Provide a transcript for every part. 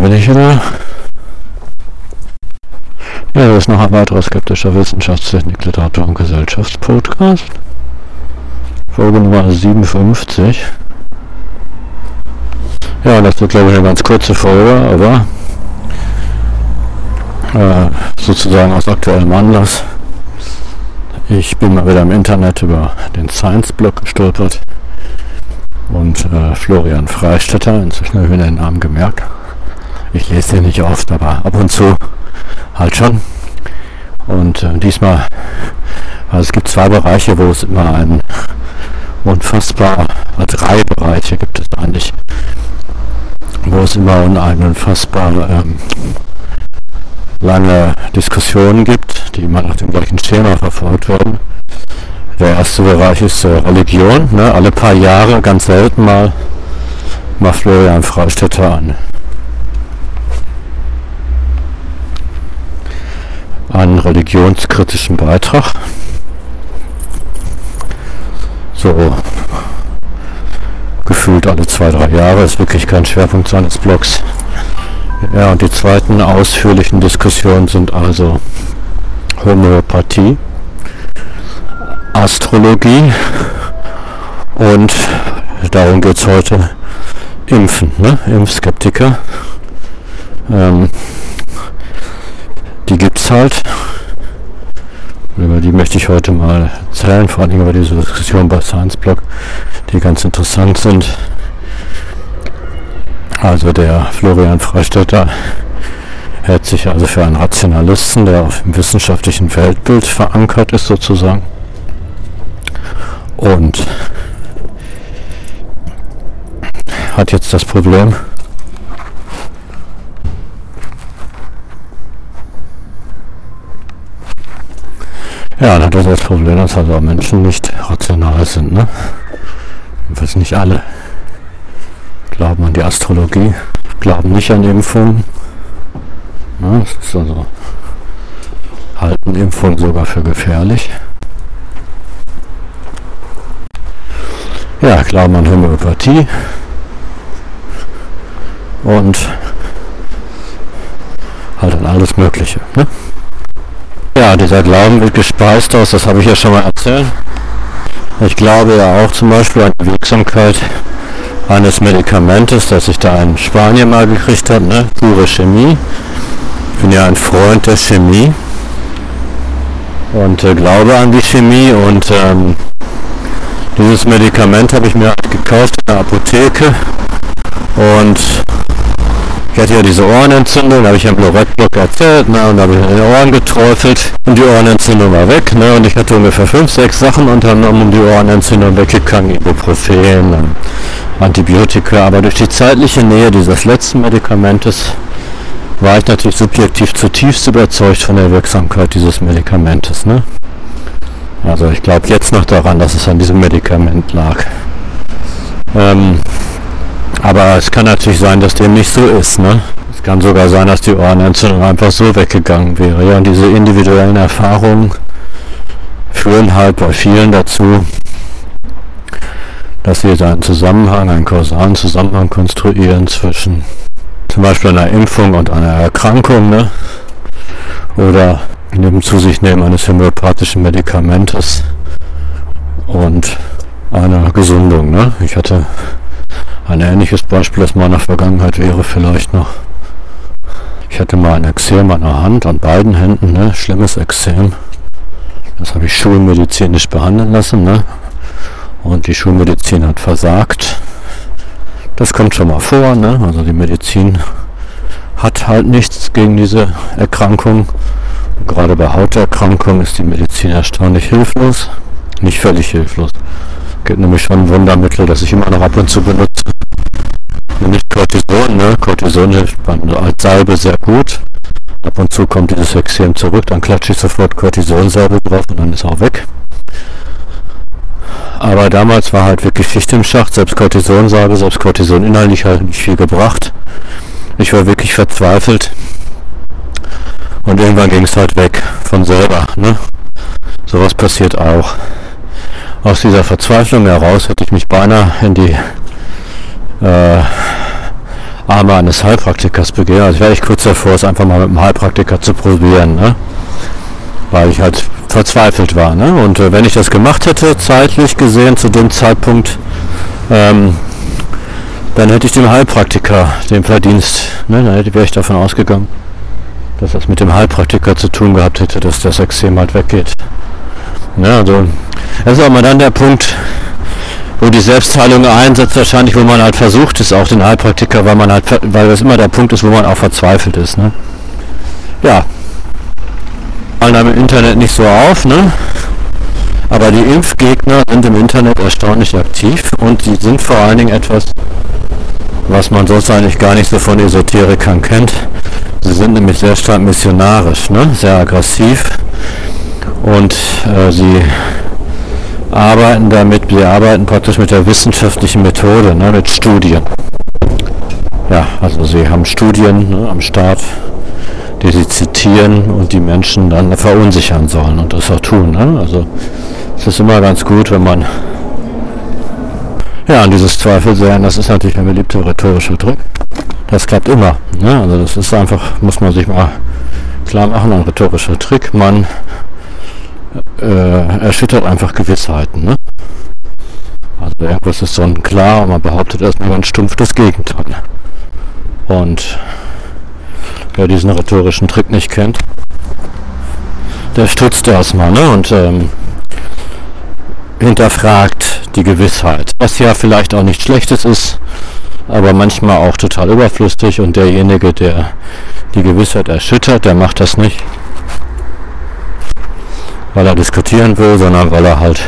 Bin ich wieder. Ja, das ist noch ein weiterer skeptischer Wissenschaftstechnik, Literatur und Gesellschaftspodcast. Folge Nummer 57. Ja, das wird glaube ich eine ganz kurze Folge, aber äh, sozusagen aus aktuellem Anlass. Ich bin mal wieder im Internet über den Science-Blog gestolpert und äh, Florian Freistetter, inzwischen habe ich mir den Namen gemerkt. Ich lese den nicht oft, aber ab und zu halt schon. Und äh, diesmal, also es gibt zwei Bereiche, wo es immer ein unfassbar, äh, drei Bereiche gibt es eigentlich, wo es immer eine unfassbar ähm, lange Diskussionen gibt, die immer nach dem gleichen Schema verfolgt werden. Der erste Bereich ist äh, Religion. Ne? Alle paar Jahre, ganz selten mal, macht Florian Freistetter an. Einen religionskritischen Beitrag. So gefühlt alle zwei, drei Jahre ist wirklich kein Schwerpunkt seines Blogs. Ja, und die zweiten ausführlichen Diskussionen sind also Homöopathie, Astrologie und darum geht es heute, Impfen, ne? Impfskeptiker. Ähm, die gibt es halt. Über die möchte ich heute mal erzählen, vor allem über diese Diskussion bei Science Blog, die ganz interessant sind. Also der Florian Freistetter hält sich also für einen Rationalisten, der auf dem wissenschaftlichen Weltbild verankert ist sozusagen. Und hat jetzt das Problem, Ja, dann hat das Problem, dass also Menschen nicht rational sind. Ne? Jedenfalls nicht alle. Glauben an die Astrologie, glauben nicht an Impfungen. Ne? Das ist also, halten Impfungen sogar für gefährlich. Ja, glauben an Homöopathie und halt an alles Mögliche. Ne? Ja, dieser Glauben wird gespeist aus, das habe ich ja schon mal erzählt. Ich glaube ja auch zum Beispiel an die Wirksamkeit eines Medikamentes, das ich da in Spanien mal gekriegt habe, ne? pure Chemie. Ich bin ja ein Freund der Chemie und äh, glaube an die Chemie und ähm, dieses Medikament habe ich mir gekauft in der Apotheke und ich hatte ja diese Ohrenentzündung, habe ich ja im Lorettblock erzählt, ne, und habe ich in den Ohren geträufelt und die Ohrenentzündung war weg, ne, und ich hatte ungefähr fünf, sechs Sachen unternommen, um die Ohrenentzündung weggegangen, Ibuprofen, Antibiotika, aber durch die zeitliche Nähe dieses letzten Medikamentes war ich natürlich subjektiv zutiefst überzeugt von der Wirksamkeit dieses Medikamentes, ne. Also ich glaube jetzt noch daran, dass es an diesem Medikament lag. Ähm, aber es kann natürlich sein, dass dem nicht so ist. Ne? Es kann sogar sein, dass die Ohrenentzündung einfach so weggegangen wäre. Ja, und diese individuellen Erfahrungen führen halt bei vielen dazu, dass sie da einen Zusammenhang, einen kausalen Zusammenhang konstruieren zwischen zum Beispiel einer Impfung und einer Erkrankung, ne? oder dem zu sich nehmen eines homöopathischen Medikamentes und einer Gesundung. Ne? Ich hatte ein ähnliches Beispiel aus meiner Vergangenheit wäre vielleicht noch, ich hatte mal ein Exem an der Hand, an beiden Händen, ne? schlimmes Exem. Das habe ich schulmedizinisch behandeln lassen. Ne? Und die Schulmedizin hat versagt. Das kommt schon mal vor. Ne? Also die Medizin hat halt nichts gegen diese Erkrankung. Gerade bei Hauterkrankungen ist die Medizin erstaunlich hilflos. Nicht völlig hilflos. Gibt nämlich schon ein Wundermittel, das ich immer noch ab und zu benutze nicht Cortison, ne? Cortison hilft als Salbe sehr gut. Ab und zu kommt dieses Exem zurück, dann klatsche ich sofort Cortisonsalbe drauf und dann ist auch weg. Aber damals war halt wirklich Schicht im Schacht, selbst Cortisonsalbe, selbst Cortison inhaltlich halt nicht viel gebracht. Ich war wirklich verzweifelt. Und irgendwann ging es halt weg von selber. Ne? Sowas passiert auch. Aus dieser Verzweiflung heraus hätte ich mich beinahe in die äh, Arme eines Heilpraktikers begehen. Also wäre ich kurz davor, es einfach mal mit einem Heilpraktiker zu probieren, ne? weil ich halt verzweifelt war. Ne? Und äh, wenn ich das gemacht hätte, zeitlich gesehen, zu dem Zeitpunkt, ähm, dann hätte ich dem Heilpraktiker den Verdienst, ne? dann wäre ich davon ausgegangen, dass das mit dem Heilpraktiker zu tun gehabt hätte, dass das Extrem halt weggeht. Ne? Also, das ist auch mal dann der Punkt, wo die Selbstheilung einsetzt, wahrscheinlich, wo man halt versucht ist, auch den Heilpraktiker, weil man halt, weil das immer der Punkt ist, wo man auch verzweifelt ist. Ne? Ja, fallen einem im Internet nicht so auf, ne? Aber die Impfgegner sind im Internet erstaunlich aktiv und sie sind vor allen Dingen etwas, was man sonst eigentlich gar nicht so von Esoterikern kennt. Sie sind nämlich sehr stark missionarisch, ne? sehr aggressiv und äh, sie arbeiten damit, sie arbeiten praktisch mit der wissenschaftlichen Methode, ne? mit Studien. Ja, also sie haben Studien ne, am Start, die sie zitieren und die Menschen dann verunsichern sollen und das auch tun. Ne? Also es ist immer ganz gut, wenn man ja, an dieses Zweifel sehen, das ist natürlich ein beliebter rhetorischer Trick. Das klappt immer. Ne? Also das ist einfach, muss man sich mal klar machen, ein rhetorischer Trick. Man äh, erschüttert einfach Gewissheiten. Ne? Also irgendwas ist sonnenklar und man behauptet erstmal ganz stumpf das Gegenteil. Und wer diesen rhetorischen Trick nicht kennt, der stutzt erstmal ne? und ähm, hinterfragt die Gewissheit, was ja vielleicht auch nicht Schlechtes ist, aber manchmal auch total überflüssig und derjenige, der die Gewissheit erschüttert, der macht das nicht, weil er diskutieren will, sondern weil er halt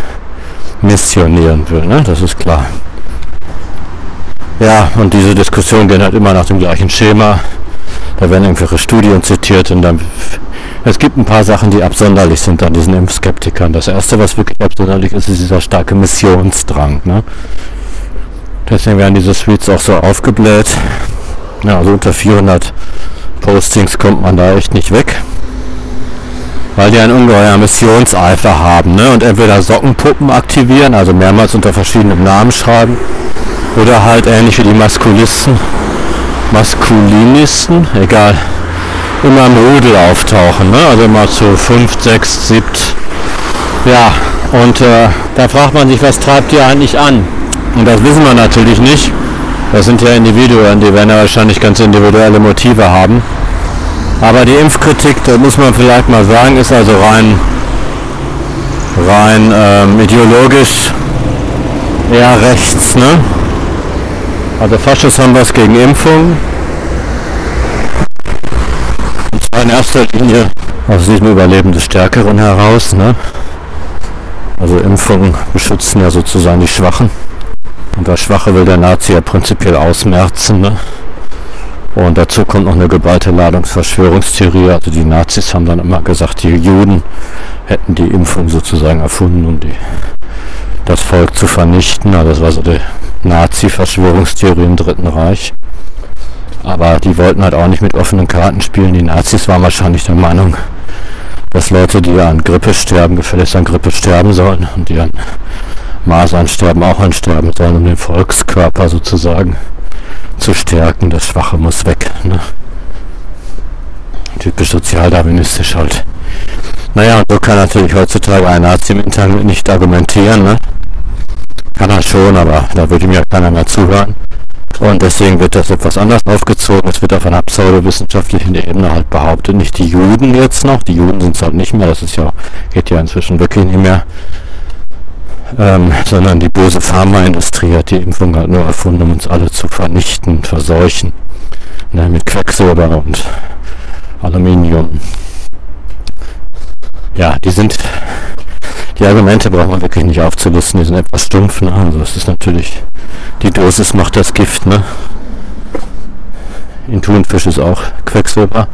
missionieren will, ne? das ist klar. Ja, und diese Diskussion geht halt immer nach dem gleichen Schema. Da werden irgendwelche Studien zitiert und dann es gibt ein paar Sachen, die absonderlich sind an diesen Impfskeptikern. Das erste, was wirklich absonderlich ist, ist dieser starke Missionsdrang. Ne? Deswegen werden diese Suites auch so aufgebläht. Ja, also unter 400 Postings kommt man da echt nicht weg. Weil die einen ungeheuer Missionseifer haben. Ne? Und entweder Sockenpuppen aktivieren, also mehrmals unter verschiedenen Namen schreiben. Oder halt ähnlich wie die Maskulisten Maskulinisten, egal, immer im Rudel auftauchen. Ne? Also immer zu 5, 6, 7. Ja, und äh, da fragt man sich, was treibt die eigentlich an? Und das wissen wir natürlich nicht. Das sind ja Individuen, die werden ja wahrscheinlich ganz individuelle Motive haben. Aber die Impfkritik, das muss man vielleicht mal sagen, ist also rein, rein ähm, ideologisch eher rechts. Ne? Also Faschos haben was gegen Impfung. Und zwar in erster Linie aus diesem Überleben des Stärkeren heraus. Ne? Also Impfungen beschützen ja sozusagen die Schwachen. Und das Schwache will der Nazi ja prinzipiell ausmerzen. Ne? Und dazu kommt noch eine geballte Ladungsverschwörungstheorie. Also die Nazis haben dann immer gesagt, die Juden hätten die Impfung sozusagen erfunden, um die, das Volk zu vernichten. Also das war so die Nazi-Verschwörungstheorie im Dritten Reich. Aber die wollten halt auch nicht mit offenen Karten spielen. Die Nazis waren wahrscheinlich der Meinung, dass Leute, die an Grippe sterben, gefälligst an Grippe sterben sollen und die an Masern sterben, auch an sterben sollen, um den Volkskörper sozusagen zu stärken. Das Schwache muss weg. Ne? Typisch sozialdarwinistisch halt. Naja, und so kann natürlich heutzutage ein Nazi im Internet nicht argumentieren. Ne? Kann er schon, aber da würde mir keiner mehr zuhören. Und deswegen wird das etwas anders aufgezogen. Es wird auf einer pseudowissenschaftlichen Ebene halt behauptet, nicht die Juden jetzt noch, die Juden sind es halt nicht mehr, das ist ja, geht ja inzwischen wirklich nicht mehr, ähm, sondern die böse Pharmaindustrie hat die Impfung halt nur erfunden, um uns alle zu vernichten, verseuchen. Ne, mit Quecksilber und Aluminium. Ja, die sind die Argumente braucht man wirklich nicht aufzulisten, die sind etwas stumpf. Ne? Also es ist natürlich, die Dosis macht das Gift. Ne? In Thunfisch ist auch Quecksilber,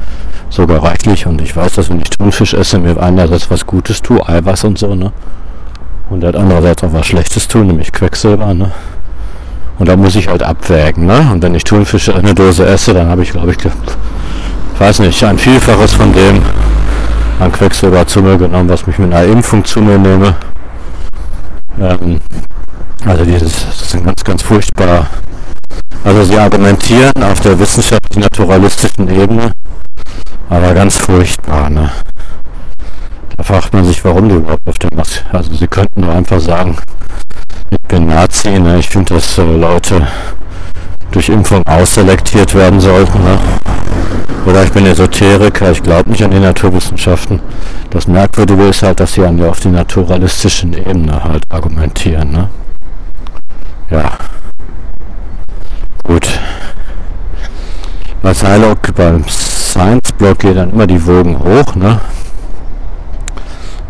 sogar reichlich. Und ich weiß, dass wenn ich Thunfisch esse, mir einerseits was Gutes tue, Eiweiß und so. Ne? Und halt andererseits auch was Schlechtes tun, nämlich Quecksilber. Ne? Und da muss ich halt abwägen. Ne? Und wenn ich Thunfisch eine Dose esse, dann habe ich, glaube ich, weiß nicht, ein Vielfaches von dem, an Quecksilber zu mir genommen, was mich mit einer Impfung zu mir nehme. Ähm, also dieses, das ein ganz, ganz furchtbar Also sie argumentieren auf der wissenschaftlich-naturalistischen Ebene, aber ganz furchtbar, ne? Da fragt man sich, warum die überhaupt auf dem Maske. Also sie könnten doch einfach sagen, ich bin Nazi, ne? ich finde, dass äh, Leute durch Impfung ausselektiert werden sollten. Ne? Oder ich bin Esoteriker, ich glaube nicht an die Naturwissenschaften. Das Merkwürdige ist halt, dass sie an der auf die naturalistischen Ebene halt argumentieren. Ne? Ja. Gut. Bei Shylock beim Science-Blog geht dann immer die Wogen hoch, ne?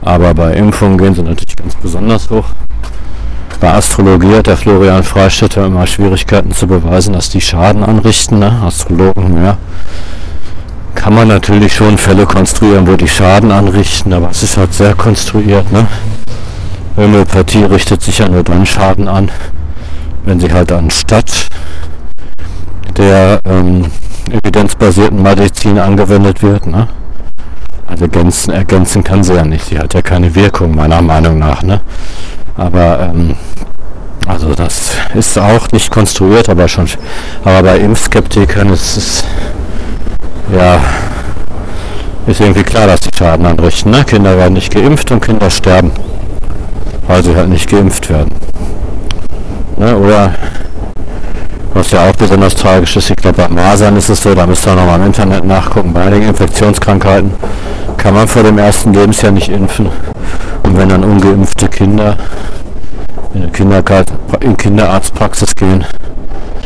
Aber bei Impfungen gehen sie natürlich ganz besonders hoch. Bei Astrologie hat der Florian Freistetter immer Schwierigkeiten zu beweisen, dass die Schaden anrichten. Ne? Astrologen, ja. Kann man natürlich schon Fälle konstruieren, wo die Schaden anrichten, aber es ist halt sehr konstruiert. Ne? Homöopathie richtet sich ja nur dann Schaden an, wenn sie halt anstatt der ähm, evidenzbasierten Medizin angewendet wird. Ne? Also ergänzen, ergänzen kann sie ja nicht. Sie hat ja keine Wirkung, meiner Meinung nach. Ne? Aber ähm, also das ist auch nicht konstruiert, aber schon. Aber bei Impfskeptikern ist es ja ist irgendwie klar, dass die Schaden anrichten. Ne? Kinder werden nicht geimpft und Kinder sterben, weil sie halt nicht geimpft werden. Ne? Oder was ja auch besonders tragisch ist, ich glaube bei Masern ist es so, da müsst ihr nochmal im Internet nachgucken, bei einigen Infektionskrankheiten kann man vor dem ersten Lebensjahr nicht impfen. Und wenn dann ungeimpfte Kinder in eine in Kinderarztpraxis gehen,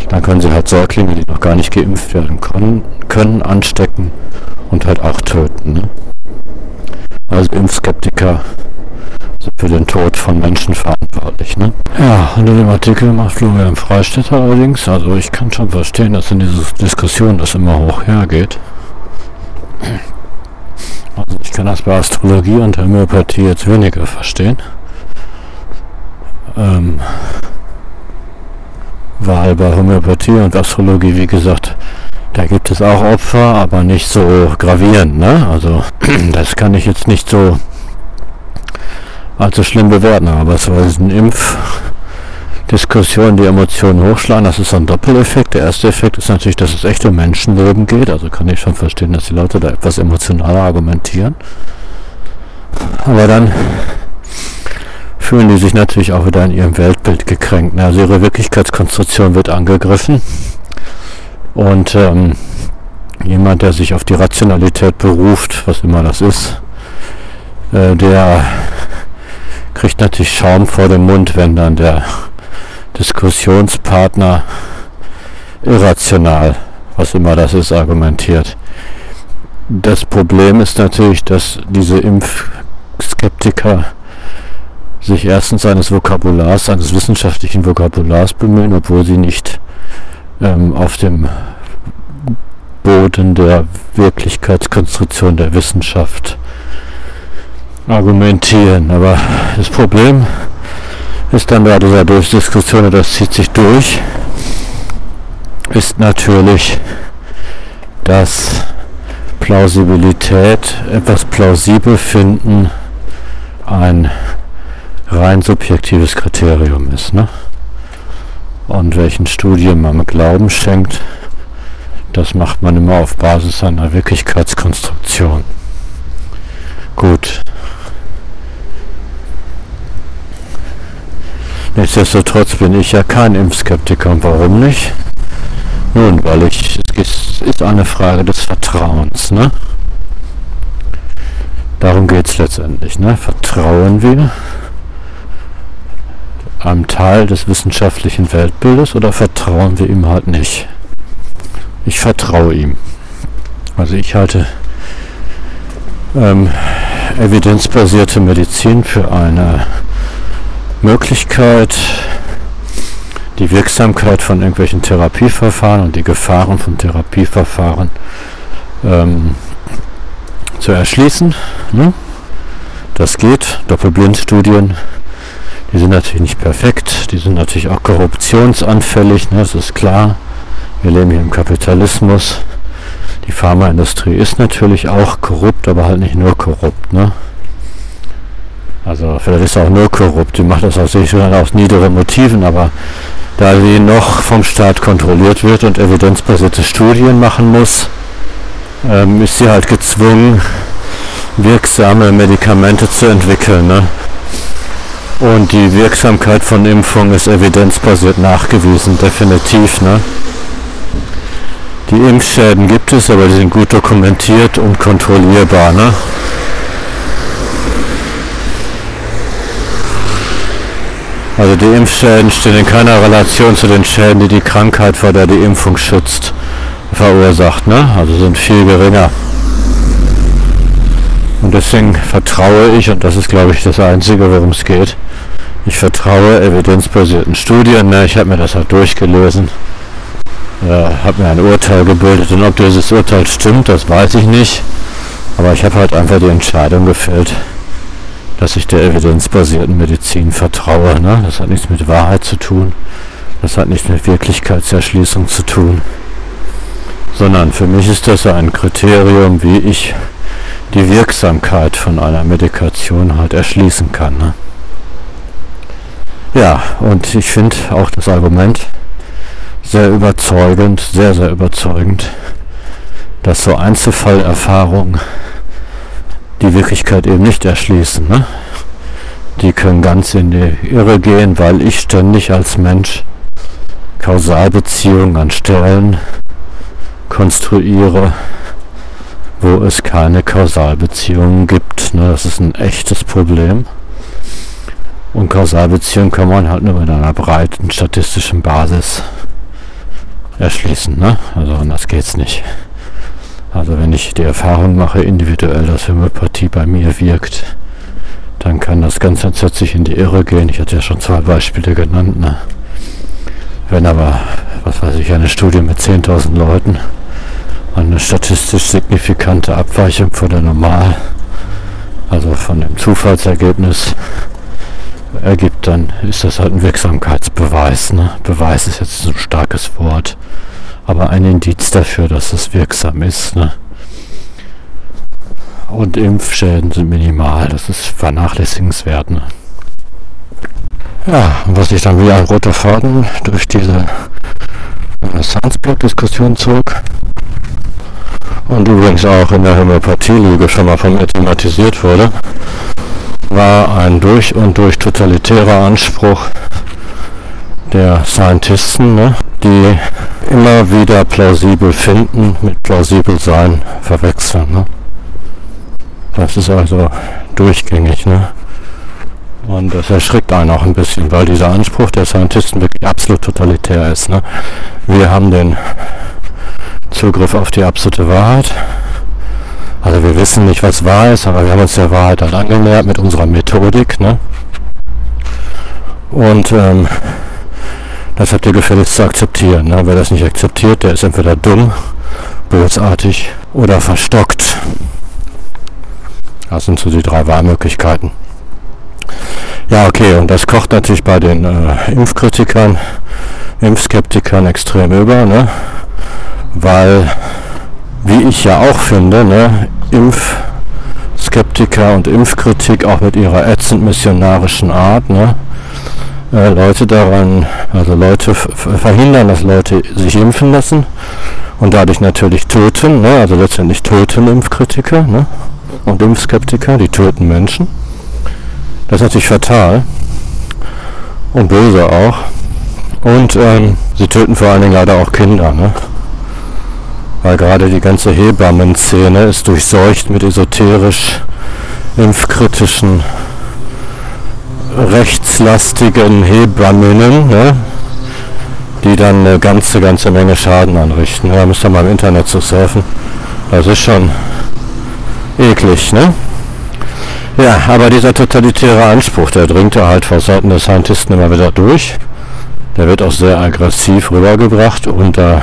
dann können sie halt Säuglinge, die noch gar nicht geimpft werden können, können anstecken und halt auch töten. Ne? Also Impfskeptiker sind für den Tod von Menschen verantwortlich. Ne? Ja, unter dem Artikel macht Florian Freistetter allerdings, also ich kann schon verstehen, dass in dieser Diskussion das immer hoch hergeht. Ich kann das bei Astrologie und Homöopathie jetzt weniger verstehen. Ähm, weil bei Homöopathie und Astrologie, wie gesagt, da gibt es auch Opfer, aber nicht so gravierend. Ne? Also das kann ich jetzt nicht so allzu schlimm bewerten, aber es war ein Impf Diskussion die Emotionen hochschlagen. Das ist ein Doppeleffekt. Der erste Effekt ist natürlich, dass es echt um Menschenleben geht. Also kann ich schon verstehen, dass die Leute da etwas emotionaler argumentieren. Aber dann fühlen die sich natürlich auch wieder in ihrem Weltbild gekränkt. Also ihre Wirklichkeitskonstruktion wird angegriffen. Und ähm, jemand, der sich auf die Rationalität beruft, was immer das ist, äh, der kriegt natürlich Schaum vor dem Mund, wenn dann der Diskussionspartner irrational, was immer das ist, argumentiert. Das Problem ist natürlich, dass diese Impfskeptiker sich erstens eines Vokabulars, eines wissenschaftlichen Vokabulars bemühen, obwohl sie nicht ähm, auf dem Boden der Wirklichkeitskonstruktion der Wissenschaft argumentieren. Aber das Problem ist dann bei dieser Durchdiskussion, das zieht sich durch, ist natürlich, dass Plausibilität, etwas plausibel finden, ein rein subjektives Kriterium ist. Ne? Und welchen Studien man Glauben schenkt, das macht man immer auf Basis einer Wirklichkeitskonstruktion. Gut. Nichtsdestotrotz bin ich ja kein Impfskeptiker. Warum nicht? Nun, weil ich, es ist eine Frage des Vertrauens, ne? Darum geht es letztendlich, ne? Vertrauen wir einem Teil des wissenschaftlichen Weltbildes oder vertrauen wir ihm halt nicht? Ich vertraue ihm. Also ich halte ähm, evidenzbasierte Medizin für eine Möglichkeit, die Wirksamkeit von irgendwelchen Therapieverfahren und die Gefahren von Therapieverfahren ähm, zu erschließen. Ne? Das geht. Doppelblindstudien, die sind natürlich nicht perfekt, die sind natürlich auch korruptionsanfällig, ne? das ist klar. Wir leben hier im Kapitalismus. Die Pharmaindustrie ist natürlich auch korrupt, aber halt nicht nur korrupt. Ne? Also vielleicht ist er auch nur korrupt, die macht das aus, aus niederen Motiven, aber da sie noch vom Staat kontrolliert wird und evidenzbasierte Studien machen muss, ähm, ist sie halt gezwungen, wirksame Medikamente zu entwickeln. Ne? Und die Wirksamkeit von Impfungen ist evidenzbasiert nachgewiesen, definitiv. Ne? Die Impfschäden gibt es, aber die sind gut dokumentiert und kontrollierbar. Ne? Also die Impfschäden stehen in keiner Relation zu den Schäden, die die Krankheit, vor der die Impfung schützt, verursacht. Ne? Also sind viel geringer. Und deswegen vertraue ich, und das ist glaube ich das Einzige, worum es geht, ich vertraue evidenzbasierten Studien. Ne? Ich habe mir das halt durchgelesen, äh, habe mir ein Urteil gebildet. Und ob dieses Urteil stimmt, das weiß ich nicht. Aber ich habe halt einfach die Entscheidung gefällt, dass ich der evidenzbasierten Medizin vertraue. Ne? Das hat nichts mit Wahrheit zu tun. Das hat nichts mit Wirklichkeitserschließung zu tun. Sondern für mich ist das ein Kriterium, wie ich die Wirksamkeit von einer Medikation halt erschließen kann. Ne? Ja, und ich finde auch das Argument sehr überzeugend, sehr, sehr überzeugend, dass so Einzelfallerfahrungen die Wirklichkeit eben nicht erschließen. Ne? Die können ganz in die Irre gehen, weil ich ständig als Mensch Kausalbeziehungen an Stellen konstruiere, wo es keine Kausalbeziehungen gibt. Ne? Das ist ein echtes Problem. Und Kausalbeziehungen kann man halt nur mit einer breiten statistischen Basis erschließen. Ne? Also anders geht's nicht. Also wenn ich die Erfahrung mache, individuell, dass Homöopathie bei mir wirkt, dann kann das ganz entsetzlich in die Irre gehen. Ich hatte ja schon zwei Beispiele genannt. Ne? Wenn aber, was weiß ich, eine Studie mit 10.000 Leuten eine statistisch signifikante Abweichung von der Normal, also von dem Zufallsergebnis ergibt, dann ist das halt ein Wirksamkeitsbeweis. Ne? Beweis ist jetzt ein starkes Wort aber ein Indiz dafür, dass es wirksam ist. Ne? Und Impfschäden sind minimal, das ist vernachlässigenswert. Ne? Ja, was sich dann wie ein roter Faden durch diese Renaissance-Blog-Diskussion zog und übrigens auch in der Homöopathie-Lüge schon mal von mir thematisiert wurde, war ein durch und durch totalitärer Anspruch der Scientisten, ne, die immer wieder plausibel finden mit plausibel sein verwechseln. Ne? Das ist also durchgängig. Ne? Und das erschrickt einen auch ein bisschen, weil dieser Anspruch der Scientisten wirklich absolut totalitär ist. Ne? Wir haben den Zugriff auf die absolute Wahrheit. Also wir wissen nicht, was wahr ist, aber wir haben uns der Wahrheit halt angenähert mit unserer Methodik. Ne? Und ähm, das habt ihr gefälligst zu akzeptieren. Ne? Wer das nicht akzeptiert, der ist entweder dumm, bösartig oder verstockt. Das sind so die drei Wahlmöglichkeiten. Ja, okay, und das kocht natürlich bei den äh, Impfkritikern, Impfskeptikern extrem über, ne? weil, wie ich ja auch finde, ne, Impfskeptiker und Impfkritik auch mit ihrer ätzend missionarischen Art, ne, äh, Leute daran, also Leute verhindern, dass Leute sich impfen lassen und dadurch natürlich töten, ne? also letztendlich töten Impfkritiker ne? und Impfskeptiker, die töten Menschen. Das ist natürlich fatal und böse auch. Und ähm, sie töten vor allen Dingen leider auch Kinder, ne? weil gerade die ganze Hebammenszene ist durchseucht mit esoterisch impfkritischen rechtslastigen Hebamminnen, ne, die dann eine ganze, ganze Menge Schaden anrichten. Da müsst ihr mal im Internet zu surfen. Das ist schon eklig, ne? Ja, aber dieser totalitäre Anspruch, der dringt ja halt vor Seiten der Scientisten immer wieder durch. Der wird auch sehr aggressiv rübergebracht und da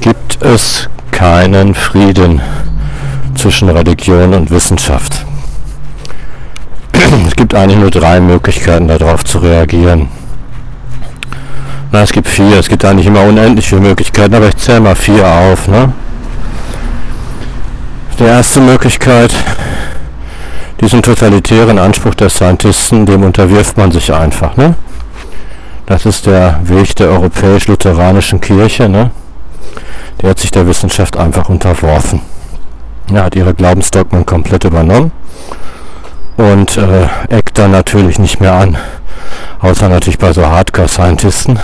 gibt es keinen Frieden zwischen Religion und Wissenschaft es gibt eigentlich nur drei Möglichkeiten darauf zu reagieren. Na, es gibt vier. Es gibt eigentlich immer unendlich viele Möglichkeiten, aber ich zähle mal vier auf. Ne? Die erste Möglichkeit, diesen totalitären Anspruch der Scientisten, dem unterwirft man sich einfach. Ne? Das ist der Weg der europäisch-lutheranischen Kirche. Ne? Die hat sich der Wissenschaft einfach unterworfen. Er hat ihre Glaubensdogmen komplett übernommen und äh, eckt dann natürlich nicht mehr an. Außer natürlich bei so Hardcore-Scientisten,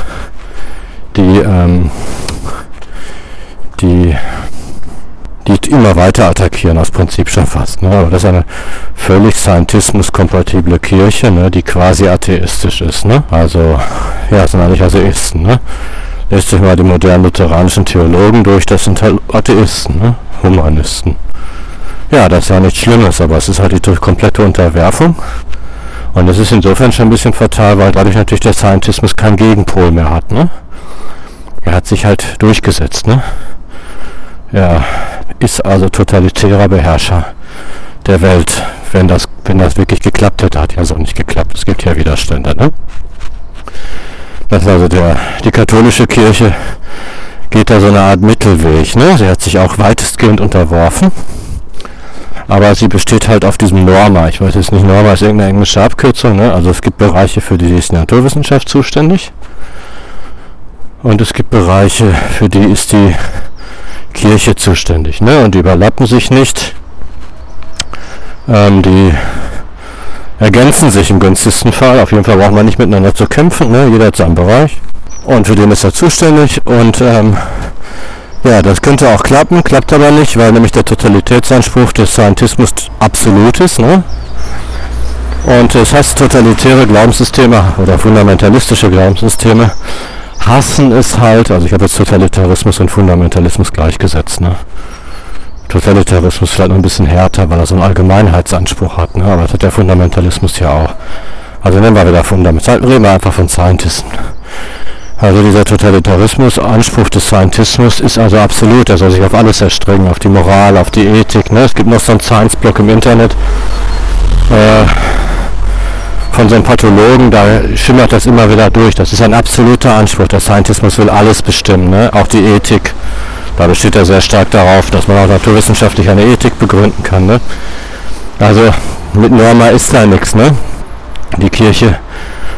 die, ähm, die, die immer weiter attackieren, aus Prinzip schon fast. Ne? Aber das ist eine völlig scientismus-kompatible Kirche, ne? die quasi atheistisch ist. Ne? Also, ja, sind eigentlich Atheisten. Ne? Lässt sich mal die modernen lutheranischen Theologen durch, das sind halt Atheisten, ne? Humanisten. Ja, das ist ja nichts Schlimmes, aber es ist halt die komplette Unterwerfung. Und das ist insofern schon ein bisschen fatal, weil dadurch natürlich der Scientismus keinen Gegenpol mehr hat. Ne? Er hat sich halt durchgesetzt. Ne? Er ist also totalitärer Beherrscher der Welt, wenn das, wenn das wirklich geklappt hätte. Hat ja so nicht geklappt. Es gibt ja Widerstände. Ne? Das ist also der, die katholische Kirche geht da so eine Art Mittelweg. Ne? Sie hat sich auch weitestgehend unterworfen aber sie besteht halt auf diesem Norma. Ich weiß jetzt nicht, Norma ist irgendeine englische Abkürzung. Ne? Also es gibt Bereiche, für die ist die Naturwissenschaft zuständig. Und es gibt Bereiche, für die ist die Kirche zuständig. Ne? Und die überlappen sich nicht. Ähm, die ergänzen sich im günstigsten Fall. Auf jeden Fall braucht man nicht miteinander zu kämpfen. Ne? Jeder hat seinen Bereich. Und für den ist er zuständig. Und ähm, ja, das könnte auch klappen, klappt aber nicht, weil nämlich der Totalitätsanspruch des Scientismus absolut ist. Ne? Und das heißt, totalitäre Glaubenssysteme oder fundamentalistische Glaubenssysteme hassen es halt, also ich habe jetzt Totalitarismus und Fundamentalismus gleichgesetzt. Ne? Totalitarismus vielleicht noch ein bisschen härter, weil er so einen Allgemeinheitsanspruch hat, ne? aber das hat der Fundamentalismus ja auch. Also nennen wir wieder Fundament. Reden wir einfach von Scientisten. Also dieser Totalitarismus, Anspruch des Scientismus ist also absolut. Er soll sich auf alles erstrecken, auf die Moral, auf die Ethik. Ne? Es gibt noch so einen Science-Blog im Internet äh, von so einem Pathologen, da schimmert das immer wieder durch. Das ist ein absoluter Anspruch. Der Scientismus will alles bestimmen, ne? auch die Ethik. Da besteht er sehr stark darauf, dass man auch naturwissenschaftlich eine Ethik begründen kann. Ne? Also mit Norma ist da nichts. Ne? Die Kirche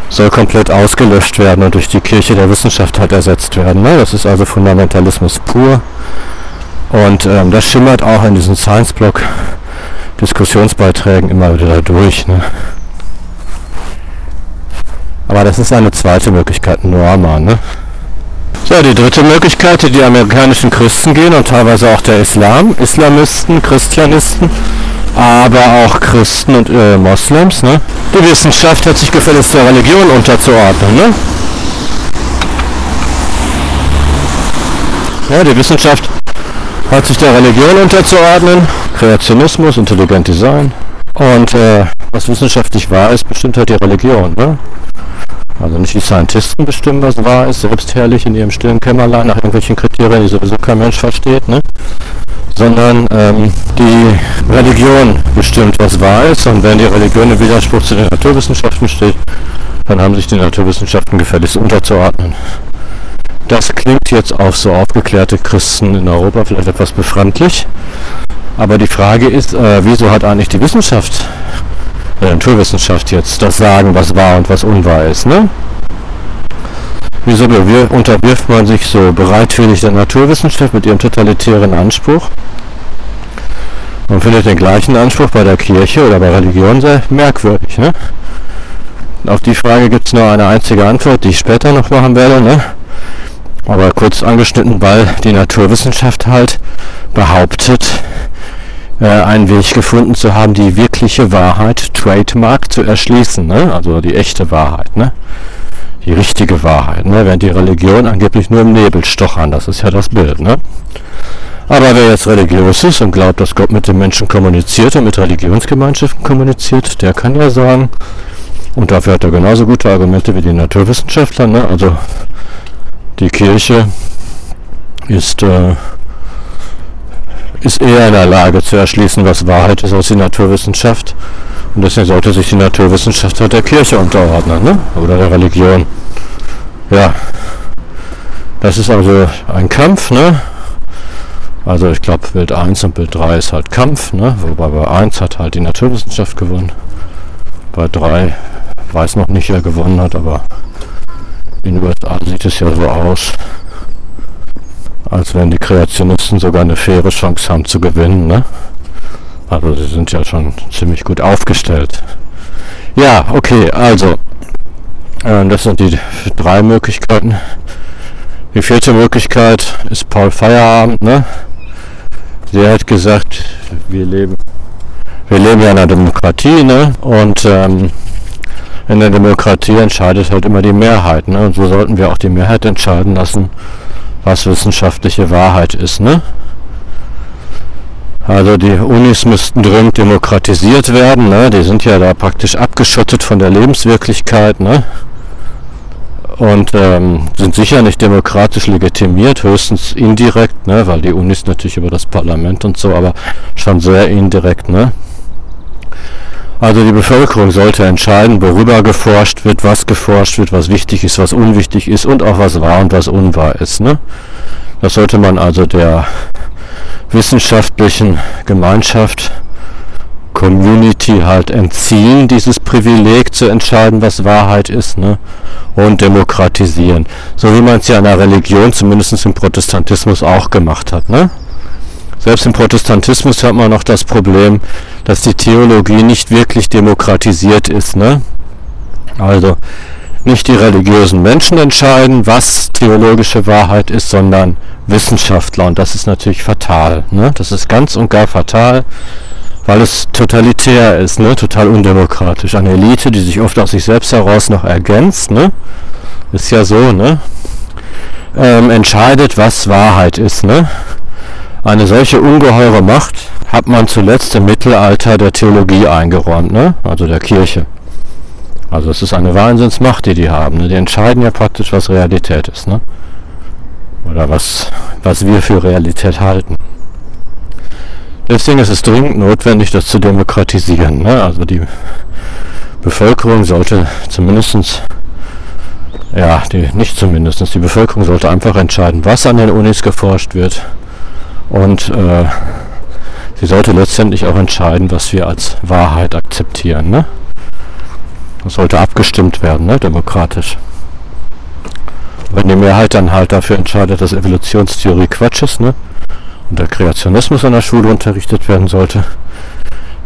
soll komplett ausgelöscht werden und durch die Kirche der Wissenschaft halt ersetzt werden. Ne? Das ist also Fundamentalismus pur. Und ähm, das schimmert auch in diesen Science-Blog Diskussionsbeiträgen immer wieder durch. Ne? Aber das ist eine zweite Möglichkeit, Norma. Ne? So, die dritte Möglichkeit, die die amerikanischen Christen gehen und teilweise auch der Islam, Islamisten, Christianisten, aber auch Christen und äh, Moslems. Ne? Die Wissenschaft hat sich gefälligst der Religion unterzuordnen. Ne? Ja, die Wissenschaft hat sich der Religion unterzuordnen. Kreationismus, Intelligent Design. Und äh, was wissenschaftlich wahr ist, bestimmt halt die Religion. Ne? Also nicht die Scientisten bestimmen, was wahr ist, selbstherrlich in ihrem stillen Kämmerlein nach irgendwelchen Kriterien, die sowieso kein Mensch versteht, ne? sondern ähm, die Religion bestimmt, was wahr ist. Und wenn die Religion im Widerspruch zu den Naturwissenschaften steht, dann haben sich die Naturwissenschaften gefälligst unterzuordnen. Das klingt jetzt auf so aufgeklärte Christen in Europa vielleicht etwas befremdlich. Aber die Frage ist, äh, wieso hat eigentlich die Wissenschaft, äh, Naturwissenschaft jetzt das Sagen, was wahr und was unwahr ist, ne? Wieso unterwirft man sich so bereitwillig der Naturwissenschaft mit ihrem totalitären Anspruch? Man findet den gleichen Anspruch bei der Kirche oder bei Religion sehr merkwürdig. Ne? Auf die Frage gibt es nur eine einzige Antwort, die ich später noch machen werde. Ne? Aber kurz angeschnitten, weil die Naturwissenschaft halt behauptet, einen Weg gefunden zu haben, die wirkliche Wahrheit, Trademark, zu erschließen. Ne? Also die echte Wahrheit. Ne? die richtige Wahrheit, ne? während die Religion angeblich nur im Nebel stochern, das ist ja das Bild. Ne? Aber wer jetzt religiös ist und glaubt, dass Gott mit den Menschen kommuniziert und mit Religionsgemeinschaften kommuniziert, der kann ja sagen, und dafür hat er genauso gute Argumente wie die Naturwissenschaftler, ne? also die Kirche ist, äh, ist eher in der Lage zu erschließen, was Wahrheit ist, als die Naturwissenschaft. Und deswegen sollte sich die Naturwissenschaft der Kirche unterordnen, ne? oder der Religion. Ja, das ist also ein Kampf, ne? Also ich glaube Bild 1 und Bild 3 ist halt Kampf, ne? Wobei bei 1 hat halt die Naturwissenschaft gewonnen. Bei 3 weiß noch nicht, wer gewonnen hat, aber in den USA sieht es ja so aus, als wenn die Kreationisten sogar eine faire Chance haben zu gewinnen. Ne? Also sie sind ja schon ziemlich gut aufgestellt. Ja, okay, also äh, das sind die drei Möglichkeiten. Die vierte Möglichkeit ist Paul Feierabend. Ne? Der hat gesagt, wir leben, wir leben ja in einer Demokratie ne? und ähm, in der Demokratie entscheidet halt immer die Mehrheit. Ne? Und so sollten wir auch die Mehrheit entscheiden lassen, was wissenschaftliche Wahrheit ist. Ne? Also die Unis müssten dringend demokratisiert werden. Ne? Die sind ja da praktisch abgeschottet von der Lebenswirklichkeit. Ne? Und ähm, sind sicher nicht demokratisch legitimiert, höchstens indirekt, ne? weil die Unis natürlich über das Parlament und so, aber schon sehr indirekt. Ne? Also die Bevölkerung sollte entscheiden, worüber geforscht wird, was geforscht wird, was wichtig ist, was unwichtig ist und auch was wahr und was unwahr ist. Ne? Das sollte man also der wissenschaftlichen Gemeinschaft, Community halt entziehen, dieses Privileg zu entscheiden, was Wahrheit ist, ne? und demokratisieren. So wie man es ja in der Religion, zumindest im Protestantismus, auch gemacht hat. Ne? Selbst im Protestantismus hat man noch das Problem, dass die Theologie nicht wirklich demokratisiert ist. Ne? Also nicht die religiösen Menschen entscheiden, was theologische Wahrheit ist, sondern Wissenschaftler. Und das ist natürlich fatal. Ne? Das ist ganz und gar fatal, weil es totalitär ist, ne? total undemokratisch. Eine Elite, die sich oft aus sich selbst heraus noch ergänzt, ne? ist ja so, ne? Ähm, entscheidet, was Wahrheit ist. Ne? Eine solche ungeheure Macht hat man zuletzt im Mittelalter der Theologie eingeräumt, ne? also der Kirche. Also es ist eine Wahnsinnsmacht, die die haben. Ne? Die entscheiden ja praktisch, was Realität ist. Ne? Oder was, was wir für Realität halten. Deswegen ist es dringend notwendig, das zu demokratisieren. Ne? Also die Bevölkerung sollte zumindestens ja, die, nicht zumindestens die Bevölkerung sollte einfach entscheiden, was an den Unis geforscht wird. Und äh, sie sollte letztendlich auch entscheiden, was wir als Wahrheit akzeptieren. Ne? Das sollte abgestimmt werden, ne? demokratisch. Wenn die Mehrheit dann halt dafür entscheidet, dass Evolutionstheorie Quatsch ist, ne? und der Kreationismus an der Schule unterrichtet werden sollte,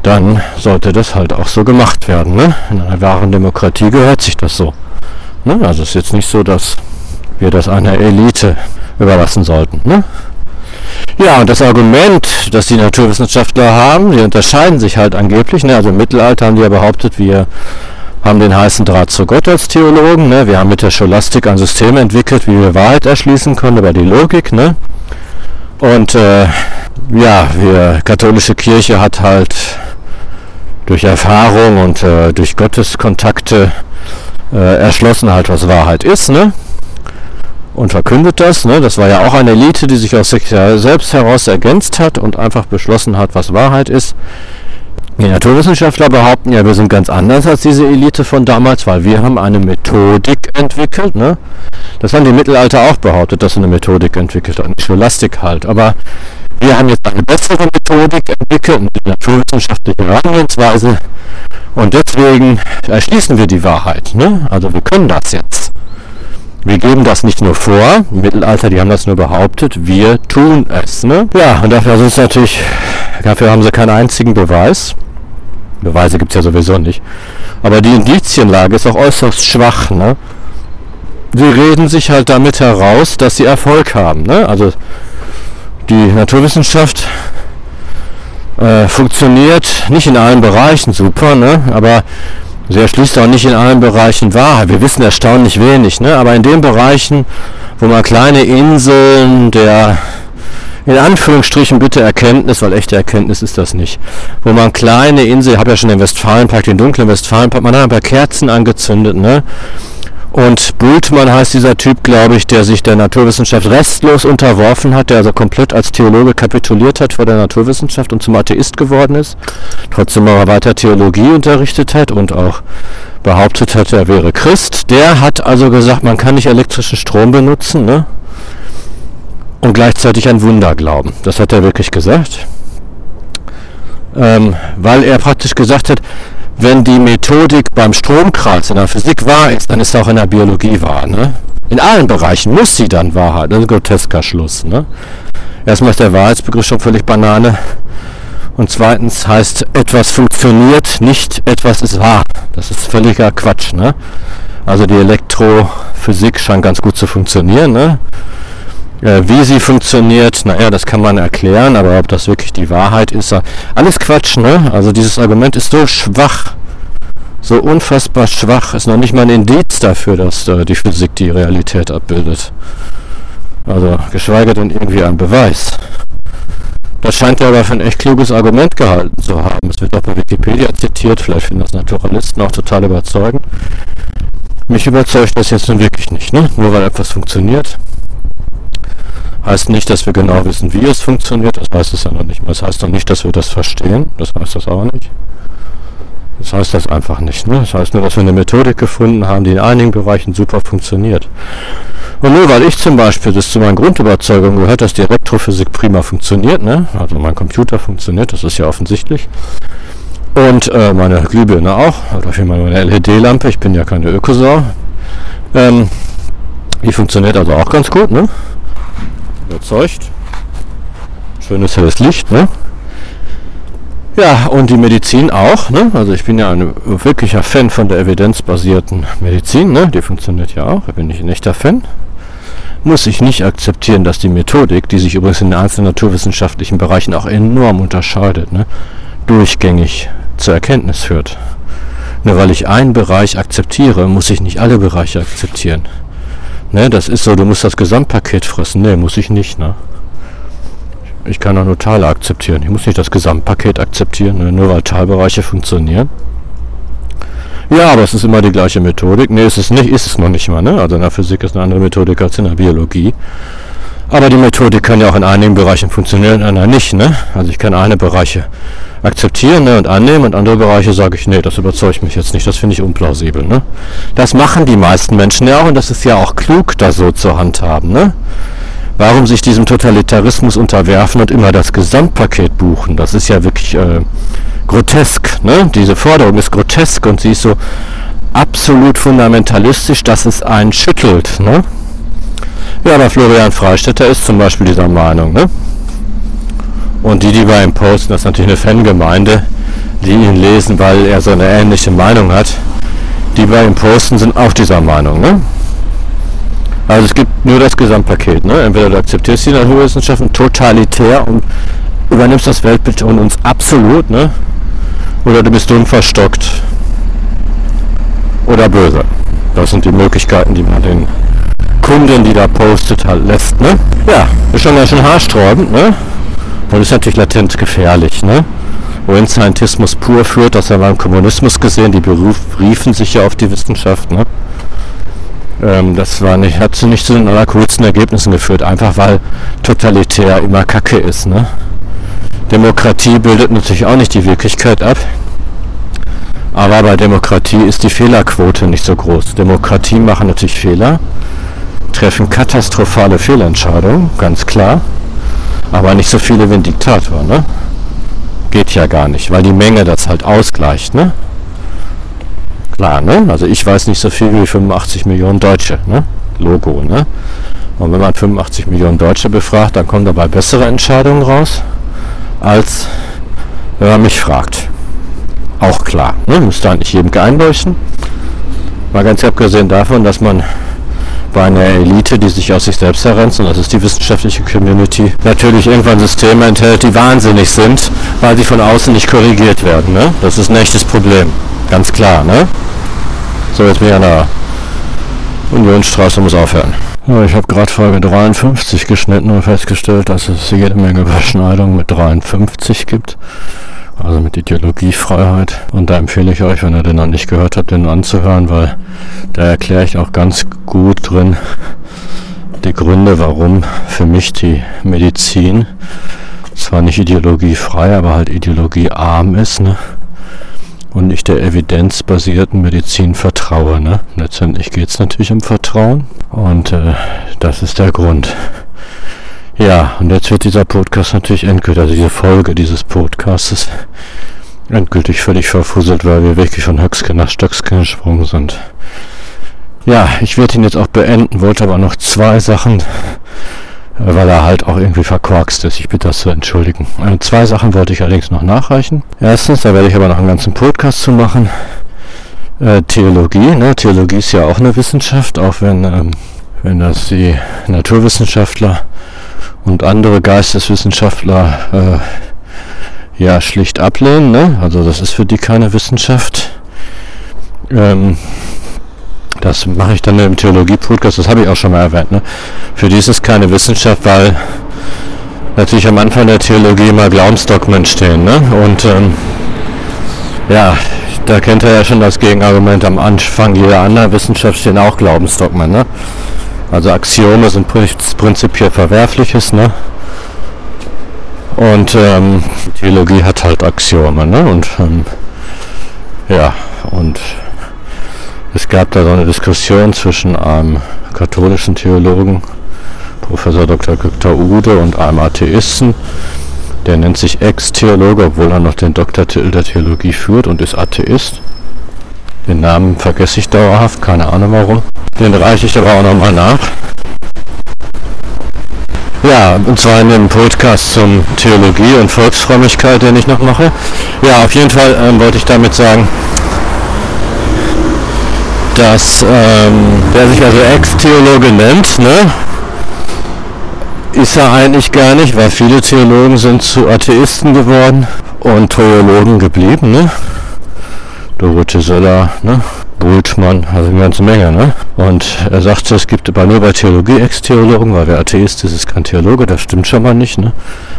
dann sollte das halt auch so gemacht werden. Ne? In einer wahren Demokratie gehört sich das so. Ne? Also es ist jetzt nicht so, dass wir das einer Elite überlassen sollten. Ne? Ja, und das Argument, das die Naturwissenschaftler haben, die unterscheiden sich halt angeblich. Ne? Also im Mittelalter haben die ja behauptet, wir haben den heißen Draht zu Gott als Theologen. Ne? Wir haben mit der Scholastik ein System entwickelt, wie wir Wahrheit erschließen können über die Logik. Ne? Und äh, ja, die katholische Kirche hat halt durch Erfahrung und äh, durch Gotteskontakte äh, erschlossen halt, was Wahrheit ist. Ne? Und verkündet das. Ne? Das war ja auch eine Elite, die sich aus sich selbst heraus ergänzt hat und einfach beschlossen hat, was Wahrheit ist. Die Naturwissenschaftler behaupten ja, wir sind ganz anders als diese Elite von damals, weil wir haben eine Methodik entwickelt. Ne? Das haben die Mittelalter auch behauptet, dass sie eine Methodik entwickelt haben, Scholastik halt. Aber wir haben jetzt eine bessere Methodik entwickelt, eine naturwissenschaftliche Herangehensweise. Und deswegen erschließen wir die Wahrheit. Ne? Also wir können das jetzt. Wir geben das nicht nur vor, im Mittelalter, die haben das nur behauptet, wir tun es. Ne? Ja, und dafür, ist natürlich, dafür haben sie keinen einzigen Beweis. Beweise gibt es ja sowieso nicht. Aber die Indizienlage ist auch äußerst schwach. Ne? Sie reden sich halt damit heraus, dass sie Erfolg haben. Ne? Also die Naturwissenschaft äh, funktioniert nicht in allen Bereichen super, ne? aber sie erschließt auch nicht in allen Bereichen Wahrheit. Wir wissen erstaunlich wenig, ne? aber in den Bereichen, wo man kleine Inseln der in Anführungsstrichen bitte Erkenntnis, weil echte Erkenntnis ist das nicht. Wo man kleine Insel, ich habe ja schon den Westfalenpark, den dunklen Westfalenpark, man hat ein paar Kerzen angezündet, ne? Und Bultmann heißt dieser Typ, glaube ich, der sich der Naturwissenschaft restlos unterworfen hat, der also komplett als Theologe kapituliert hat vor der Naturwissenschaft und zum Atheist geworden ist, trotzdem aber weiter Theologie unterrichtet hat und auch behauptet hat, er wäre Christ. Der hat also gesagt, man kann nicht elektrischen Strom benutzen, ne? und gleichzeitig ein Wunder glauben. Das hat er wirklich gesagt. Ähm, weil er praktisch gesagt hat, wenn die Methodik beim Stromkreis in der Physik wahr ist, dann ist auch in der Biologie wahr. Ne? In allen Bereichen muss sie dann Wahrheit. Das ist ein grotesker Schluss. Ne? Erstmal ist der Wahrheitsbegriff schon völlig Banane. Und zweitens heißt, etwas funktioniert, nicht etwas ist wahr. Das ist völliger Quatsch. Ne? Also die Elektrophysik scheint ganz gut zu funktionieren. Ne? Äh, wie sie funktioniert, naja, das kann man erklären, aber ob das wirklich die Wahrheit ist, alles Quatsch. Ne? Also dieses Argument ist so schwach, so unfassbar schwach, ist noch nicht mal ein Indiz dafür, dass äh, die Physik die Realität abbildet. Also geschweige denn irgendwie ein Beweis. Das scheint er aber für ein echt kluges Argument gehalten zu haben. Es wird auch bei Wikipedia zitiert, vielleicht finden das Naturalisten auch total überzeugend. Mich überzeugt das jetzt nun wirklich nicht, ne? Nur weil etwas funktioniert. Heißt nicht, dass wir genau wissen, wie es funktioniert, das heißt es ja noch nicht mal. Das heißt noch nicht, dass wir das verstehen, das heißt das auch nicht. Das heißt das einfach nicht. Ne? Das heißt nur, dass wir eine Methodik gefunden haben, die in einigen Bereichen super funktioniert. Und nur weil ich zum Beispiel das zu meinen Grundüberzeugungen gehört, dass die Elektrophysik prima funktioniert, ne? also mein Computer funktioniert, das ist ja offensichtlich. Und äh, meine Glühbirne auch, oder vielmehr meine LED-Lampe, ich bin ja keine Ökosau. Ähm, die funktioniert also auch ganz gut, ne? Überzeugt. Schönes helles Licht, ne? Ja, und die Medizin auch. Ne? Also ich bin ja ein wirklicher Fan von der evidenzbasierten Medizin. Ne? Die funktioniert ja auch. Da bin ich ein echter Fan. Muss ich nicht akzeptieren, dass die Methodik, die sich übrigens in den einzelnen naturwissenschaftlichen Bereichen auch enorm unterscheidet, ne? durchgängig zur Erkenntnis führt. Nur weil ich einen Bereich akzeptiere, muss ich nicht alle Bereiche akzeptieren. Ne, das ist so, du musst das Gesamtpaket fressen. Ne, muss ich nicht. Ne? Ich kann auch nur Teile akzeptieren. Ich muss nicht das Gesamtpaket akzeptieren, ne? nur weil Teilbereiche funktionieren. Ja, aber es ist immer die gleiche Methodik. Ne, ist es nicht, ist es noch nicht mal. Ne? Also in der Physik ist eine andere Methodik als in der Biologie. Aber die Methodik kann ja auch in einigen Bereichen funktionieren, in anderen nicht. Ne? Also ich kann eine Bereiche akzeptieren ne, und annehmen und andere Bereiche sage ich, nee, das überzeugt mich jetzt nicht, das finde ich unplausibel. Ne? Das machen die meisten Menschen ja auch und das ist ja auch klug, da so zu handhaben. Ne? warum sich diesem Totalitarismus unterwerfen und immer das Gesamtpaket buchen. Das ist ja wirklich äh, grotesk. Ne? Diese Forderung ist grotesk und sie ist so absolut fundamentalistisch, dass es einen schüttelt. Ne? Ja, aber Florian Freistetter ist zum Beispiel dieser Meinung. Ne? Und die, die bei ihm posten, das ist natürlich eine Fangemeinde, die ihn lesen, weil er so eine ähnliche Meinung hat. Die bei ihm posten, sind auch dieser Meinung. Ne? Also es gibt nur das Gesamtpaket. Ne? Entweder du akzeptierst die Naturwissenschaften totalitär und übernimmst das Weltbild und uns absolut, ne? oder du bist dumm verstockt oder böse. Das sind die Möglichkeiten, die man den Kunden, die da postet, halt lässt. Ne? Ja, ist schon ganz schön haarsträubend. Ne? Und ist natürlich latent gefährlich. Ne? Wohin Scientismus pur führt, das haben wir beim Kommunismus gesehen, die beriefen sich ja auf die Wissenschaft. Ne? Ähm, das war nicht, hat nicht zu den allercoolsten Ergebnissen geführt, einfach weil totalitär immer Kacke ist. Ne? Demokratie bildet natürlich auch nicht die Wirklichkeit ab. Aber bei Demokratie ist die Fehlerquote nicht so groß. Demokratie machen natürlich Fehler, treffen katastrophale Fehlentscheidungen, ganz klar. Aber nicht so viele wie ein Diktator, ne? Geht ja gar nicht, weil die Menge das halt ausgleicht, ne? Klar, ne? Also ich weiß nicht so viel wie 85 Millionen Deutsche, ne? Logo, ne? Und wenn man 85 Millionen Deutsche befragt, dann kommen dabei bessere Entscheidungen raus, als wenn man mich fragt. Auch klar, ne? Müsste eigentlich jedem einleuchten. Mal ganz abgesehen davon, dass man bei einer Elite, die sich aus sich selbst errennt, und das ist die wissenschaftliche Community, natürlich irgendwann Systeme enthält, die wahnsinnig sind, weil sie von außen nicht korrigiert werden. Ne? Das ist ein echtes Problem. Ganz klar, ne? So, jetzt bin ich an der Unionsstraße, muss aufhören. Ich habe gerade Folge 53 geschnitten und festgestellt, dass es jede Menge Überschneidungen mit 53 gibt. Also mit Ideologiefreiheit. Und da empfehle ich euch, wenn ihr den noch nicht gehört habt, den anzuhören, weil da erkläre ich auch ganz gut drin die Gründe, warum für mich die Medizin zwar nicht ideologiefrei, aber halt ideologiearm ist. Ne? und ich der evidenzbasierten Medizin vertraue. Ne? Letztendlich geht es natürlich um Vertrauen und äh, das ist der Grund. Ja, und jetzt wird dieser Podcast natürlich endgültig, also diese Folge dieses Podcastes endgültig völlig verfuselt, weil wir wirklich von Höchstgen nach Stöcksken gesprungen sind. Ja, ich werde ihn jetzt auch beenden, wollte aber noch zwei Sachen, weil er halt auch irgendwie verkorkst ist. Ich bitte das zu entschuldigen. Äh, zwei Sachen wollte ich allerdings noch nachreichen. Erstens, da werde ich aber noch einen ganzen Podcast zu machen. Äh, Theologie, ne? Theologie ist ja auch eine Wissenschaft, auch wenn, ähm, wenn das die Naturwissenschaftler und andere Geisteswissenschaftler äh, ja schlicht ablehnen. Ne? Also das ist für die keine Wissenschaft. Ähm, das mache ich dann im Theologie-Podcast, das habe ich auch schon mal erwähnt. Ne? Für die ist es keine Wissenschaft, weil natürlich am Anfang der Theologie immer Glaubensdogmen stehen. Ne? Und ähm, ja, da kennt er ja schon das Gegenargument am Anfang jeder anderen Wissenschaft stehen auch Glaubensdogmen. Ne? Also Axiome sind prinzipiell Verwerfliches. Ne? Und ähm, Theologie hat halt Axiome. Ne? Und ähm, ja, und es gab da so eine Diskussion zwischen einem katholischen Theologen, Professor Dr. Dr. Ude, und einem Atheisten. Der nennt sich Ex-Theologe, obwohl er noch den Doktortitel der Theologie führt und ist Atheist. Den Namen vergesse ich dauerhaft, keine Ahnung warum. Den reiche ich aber auch nochmal nach. Ja, und zwar in dem Podcast zum Theologie und Volksfrömmigkeit, den ich noch mache. Ja, auf jeden Fall ähm, wollte ich damit sagen, dass ähm, der sich also Ex-Theologe nennt, ne? ist er eigentlich gar nicht, weil viele Theologen sind zu Atheisten geworden und Theologen geblieben. Ne? Dorothee Söller, ne? Bultmann, also eine ganze Menge. Ne? Und er sagte, es gibt aber nur bei Theologie Ex-Theologen, weil wer Atheist ist, ist kein Theologe. Das stimmt schon mal nicht. Ne?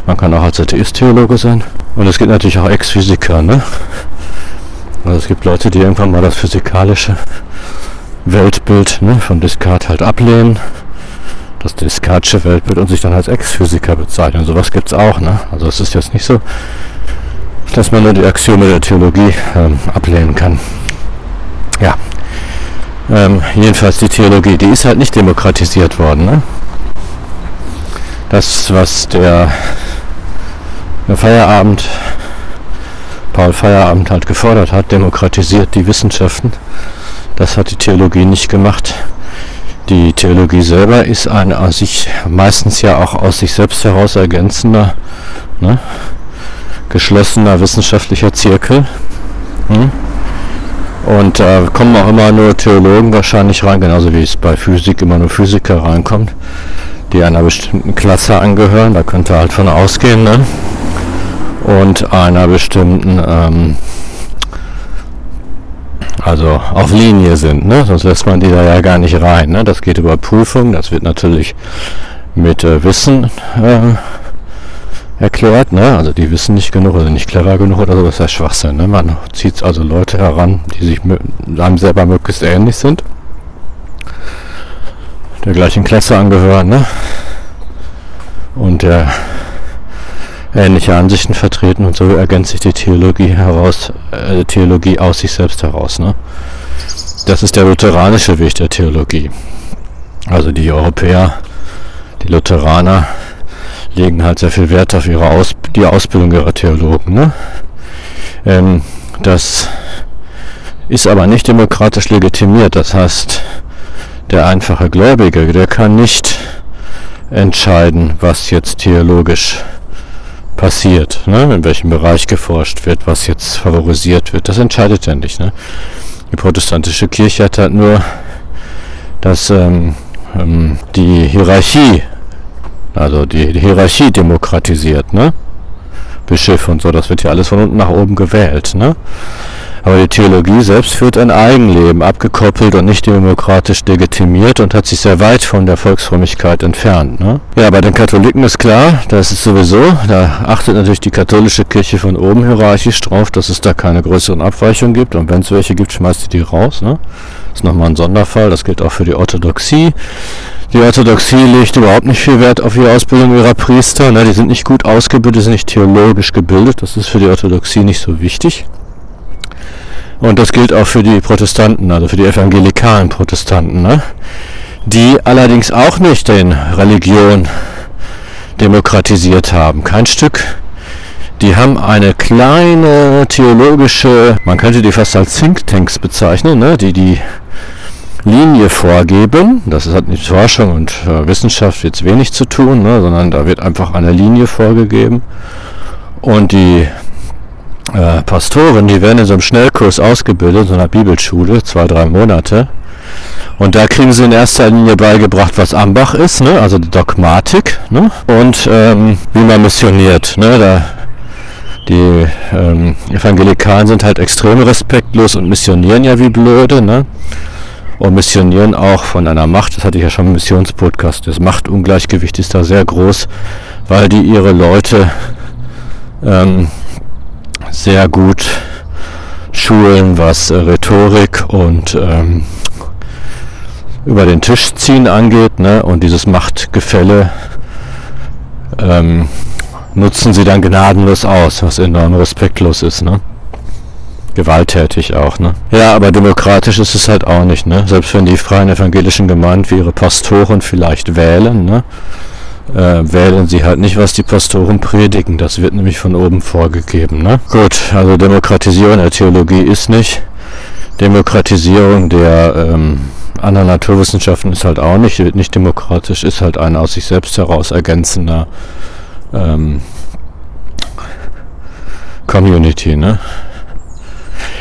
Man kann auch als Atheist Theologe sein. Und es gibt natürlich auch Ex-Physiker. Ne? Also es gibt Leute, die irgendwann mal das physikalische Weltbild ne, von Descartes halt ablehnen, das Descartesche Weltbild und sich dann als Ex-Physiker bezeichnen. Sowas gibt es auch. Ne? Also es ist jetzt nicht so, dass man nur die Axiome der Theologie ähm, ablehnen kann. Ja, ähm, jedenfalls die Theologie, die ist halt nicht demokratisiert worden. Ne? Das, was der, der Feierabend, Paul Feierabend halt gefordert hat, demokratisiert die Wissenschaften das hat die Theologie nicht gemacht. Die Theologie selber ist ein an sich meistens ja auch aus sich selbst heraus ergänzender, ne, geschlossener wissenschaftlicher Zirkel. Hm? Und äh, kommen auch immer nur Theologen wahrscheinlich rein, genauso wie es bei Physik immer nur Physiker reinkommt, die einer bestimmten Klasse angehören. Da könnte halt von ausgehen. Ne? Und einer bestimmten ähm, also auf Linie sind, ne? sonst lässt man die da ja gar nicht rein. Ne? Das geht über Prüfung, das wird natürlich mit äh, Wissen äh, erklärt, ne? also die wissen nicht genug oder nicht clever genug oder so, das ist ja Schwachsinn. Ne? Man zieht also Leute heran, die sich einem selber möglichst ähnlich sind, der gleichen Klasse angehören ne? und der ähnliche Ansichten vertreten und so ergänzt sich die Theologie heraus, äh, Theologie aus sich selbst heraus. Ne? Das ist der lutheranische Weg der Theologie. Also die Europäer, die Lutheraner legen halt sehr viel Wert auf ihre Aus die Ausbildung ihrer Theologen. Ne? Ähm, das ist aber nicht demokratisch legitimiert. Das heißt, der einfache Gläubige, der kann nicht entscheiden, was jetzt theologisch passiert, ne? in welchem Bereich geforscht wird, was jetzt favorisiert wird, das entscheidet er nicht. Ne? Die protestantische Kirche hat halt nur dass ähm, ähm, die Hierarchie, also die, Hierarchie demokratisiert, ne? Bischöfe und so, das wird ja alles von unten nach oben gewählt, ne? Aber die Theologie selbst führt ein Eigenleben, abgekoppelt und nicht demokratisch legitimiert und hat sich sehr weit von der Volksfrömmigkeit entfernt. Ne? Ja, bei den Katholiken ist klar, das ist sowieso, da achtet natürlich die katholische Kirche von oben hierarchisch drauf, dass es da keine größeren Abweichungen gibt und wenn es welche gibt, schmeißt sie die raus. Ne? Das ist nochmal ein Sonderfall, das gilt auch für die Orthodoxie. Die Orthodoxie legt überhaupt nicht viel Wert auf die Ausbildung ihrer Priester. Ne? Die sind nicht gut ausgebildet, sind nicht theologisch gebildet. Das ist für die Orthodoxie nicht so wichtig. Und das gilt auch für die Protestanten, also für die evangelikalen Protestanten, ne? die allerdings auch nicht den Religion demokratisiert haben. Kein Stück. Die haben eine kleine theologische, man könnte die fast als Thinktanks bezeichnen, ne? die die Linie vorgeben. Das hat mit Forschung und äh, Wissenschaft jetzt wenig zu tun, ne? sondern da wird einfach eine Linie vorgegeben. Und die äh, Pastoren, die werden in so einem Schnellkurs ausgebildet, in so einer Bibelschule, zwei, drei Monate. Und da kriegen sie in erster Linie beigebracht, was Ambach ist, ne? also die Dogmatik ne? und ähm, wie man missioniert. Ne? Da, die ähm, Evangelikalen sind halt extrem respektlos und missionieren ja wie blöde. Ne? Und missionieren auch von einer Macht, das hatte ich ja schon im Missionspodcast, das Machtungleichgewicht ist da sehr groß, weil die ihre Leute ähm, sehr gut schulen, was äh, Rhetorik und ähm, über den Tisch ziehen angeht. Ne? Und dieses Machtgefälle ähm, nutzen sie dann gnadenlos aus, was enorm respektlos ist. Ne? Gewalttätig auch. Ne? Ja, aber demokratisch ist es halt auch nicht. Ne? Selbst wenn die freien evangelischen Gemeinden wie ihre Pastoren vielleicht wählen, ne? Äh, wählen sie halt nicht, was die Pastoren predigen. Das wird nämlich von oben vorgegeben. Ne? Gut, also Demokratisierung der Theologie ist nicht. Demokratisierung der ähm, anderen Naturwissenschaften ist halt auch nicht, wird nicht demokratisch, ist halt ein aus sich selbst heraus ergänzender ähm, Community. Ne?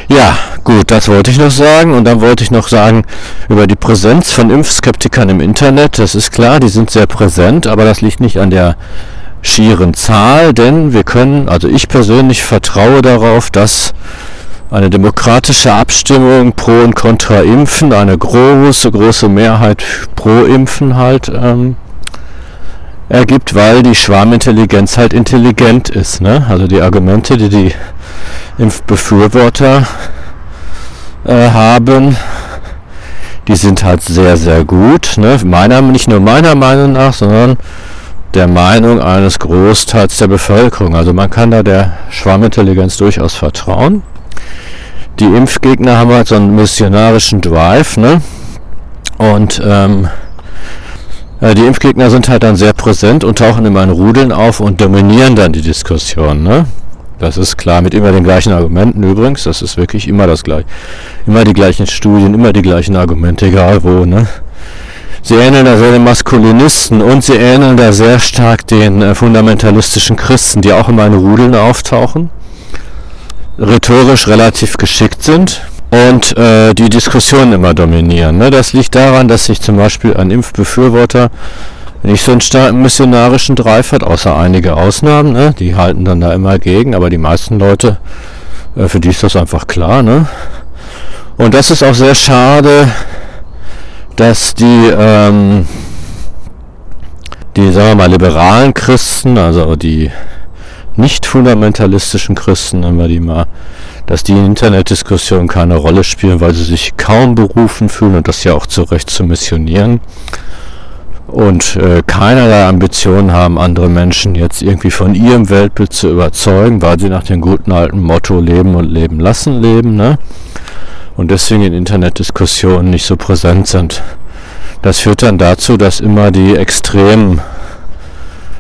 Ja, gut, das wollte ich noch sagen. Und dann wollte ich noch sagen über die Präsenz von Impfskeptikern im Internet. Das ist klar, die sind sehr präsent, aber das liegt nicht an der schieren Zahl, denn wir können, also ich persönlich vertraue darauf, dass eine demokratische Abstimmung pro und contra Impfen, eine große, große Mehrheit pro Impfen halt ähm, ergibt, weil die Schwarmintelligenz halt intelligent ist. Ne? Also die Argumente, die die Impfbefürworter äh, haben, die sind halt sehr, sehr gut. Ne? Meiner, nicht nur meiner Meinung nach, sondern der Meinung eines Großteils der Bevölkerung. Also man kann da der Schwarmintelligenz durchaus vertrauen. Die Impfgegner haben halt so einen missionarischen Drive, ne? Und ähm, äh, die Impfgegner sind halt dann sehr präsent und tauchen immer in Rudeln auf und dominieren dann die Diskussion, ne? Das ist klar, mit immer den gleichen Argumenten übrigens. Das ist wirklich immer das gleiche. Immer die gleichen Studien, immer die gleichen Argumente, egal wo. Ne? Sie ähneln da sehr den Maskulinisten und sie ähneln da sehr stark den äh, fundamentalistischen Christen, die auch immer in Rudeln auftauchen, rhetorisch relativ geschickt sind und äh, die Diskussion immer dominieren. Ne? Das liegt daran, dass sich zum Beispiel ein Impfbefürworter nicht so einen starken missionarischen Drive hat, außer einige Ausnahmen, ne? die halten dann da immer gegen, aber die meisten Leute, äh, für die ist das einfach klar. Ne? Und das ist auch sehr schade, dass die, ähm, die, sagen wir mal, liberalen Christen, also die nicht fundamentalistischen Christen, nennen wir die mal, dass die in Internetdiskussionen keine Rolle spielen, weil sie sich kaum berufen fühlen und das ja auch zu Recht zu missionieren und äh, keinerlei Ambitionen haben, andere Menschen jetzt irgendwie von ihrem Weltbild zu überzeugen, weil sie nach dem guten alten Motto leben und leben lassen leben, ne? Und deswegen in Internetdiskussionen nicht so präsent sind. Das führt dann dazu, dass immer die Extremen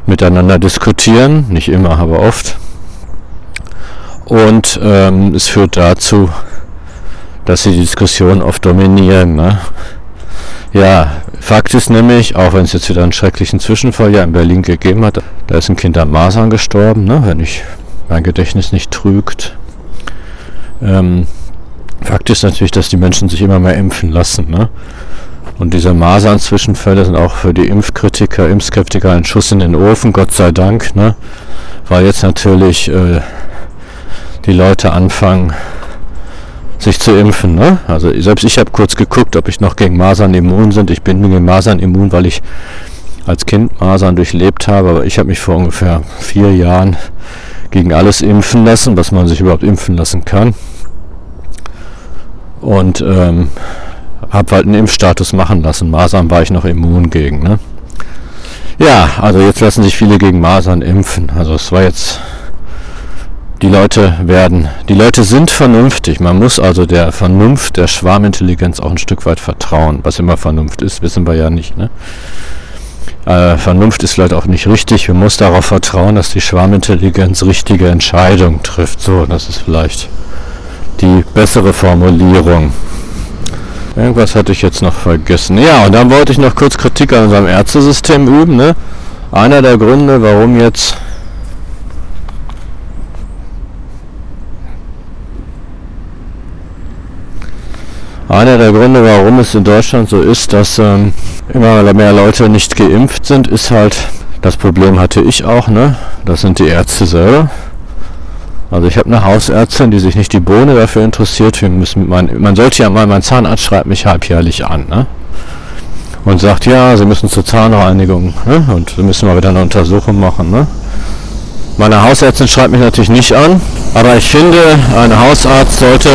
miteinander diskutieren, nicht immer, aber oft. Und ähm, es führt dazu, dass sie die Diskussion oft dominieren. Ne? Ja, Fakt ist nämlich, auch wenn es jetzt wieder einen schrecklichen Zwischenfall ja in Berlin gegeben hat, da ist ein Kind an Masern gestorben, ne, wenn ich mein Gedächtnis nicht trügt. Ähm, Fakt ist natürlich, dass die Menschen sich immer mehr impfen lassen. Ne? Und diese Masern-Zwischenfälle sind auch für die Impfkritiker, Impfskeptiker ein Schuss in den Ofen, Gott sei Dank. Ne? Weil jetzt natürlich äh, die Leute anfangen, sich zu impfen. Ne? Also selbst ich habe kurz geguckt, ob ich noch gegen Masern immun sind. Ich bin gegen Masern immun, weil ich als Kind Masern durchlebt habe, aber ich habe mich vor ungefähr vier Jahren gegen alles impfen lassen, was man sich überhaupt impfen lassen kann. Und ähm, habe halt einen Impfstatus machen lassen. Masern war ich noch immun gegen. Ne? Ja, also jetzt lassen sich viele gegen Masern impfen. Also es war jetzt die Leute werden, die Leute sind vernünftig. Man muss also der Vernunft, der Schwarmintelligenz auch ein Stück weit vertrauen. Was immer Vernunft ist, wissen wir ja nicht. Ne? Äh, Vernunft ist vielleicht auch nicht richtig. Wir muss darauf vertrauen, dass die Schwarmintelligenz richtige Entscheidungen trifft. So, das ist vielleicht die bessere Formulierung. Irgendwas hatte ich jetzt noch vergessen. Ja, und dann wollte ich noch kurz Kritik an unserem Ärztesystem üben. Ne? Einer der Gründe, warum jetzt Einer der Gründe, warum es in Deutschland so ist, dass ähm, immer mehr Leute nicht geimpft sind, ist halt, das Problem hatte ich auch, ne? Das sind die Ärzte selber. Also ich habe eine Hausärztin, die sich nicht die Bohne dafür interessiert. Wir müssen mein, man sollte ja mal, mein Zahnarzt schreibt mich halbjährlich an, ne? Und sagt, ja, Sie müssen zur Zahnreinigung, ne? Und Sie müssen mal wieder eine Untersuchung machen, ne? Meine Hausärztin schreibt mich natürlich nicht an, aber ich finde, ein Hausarzt sollte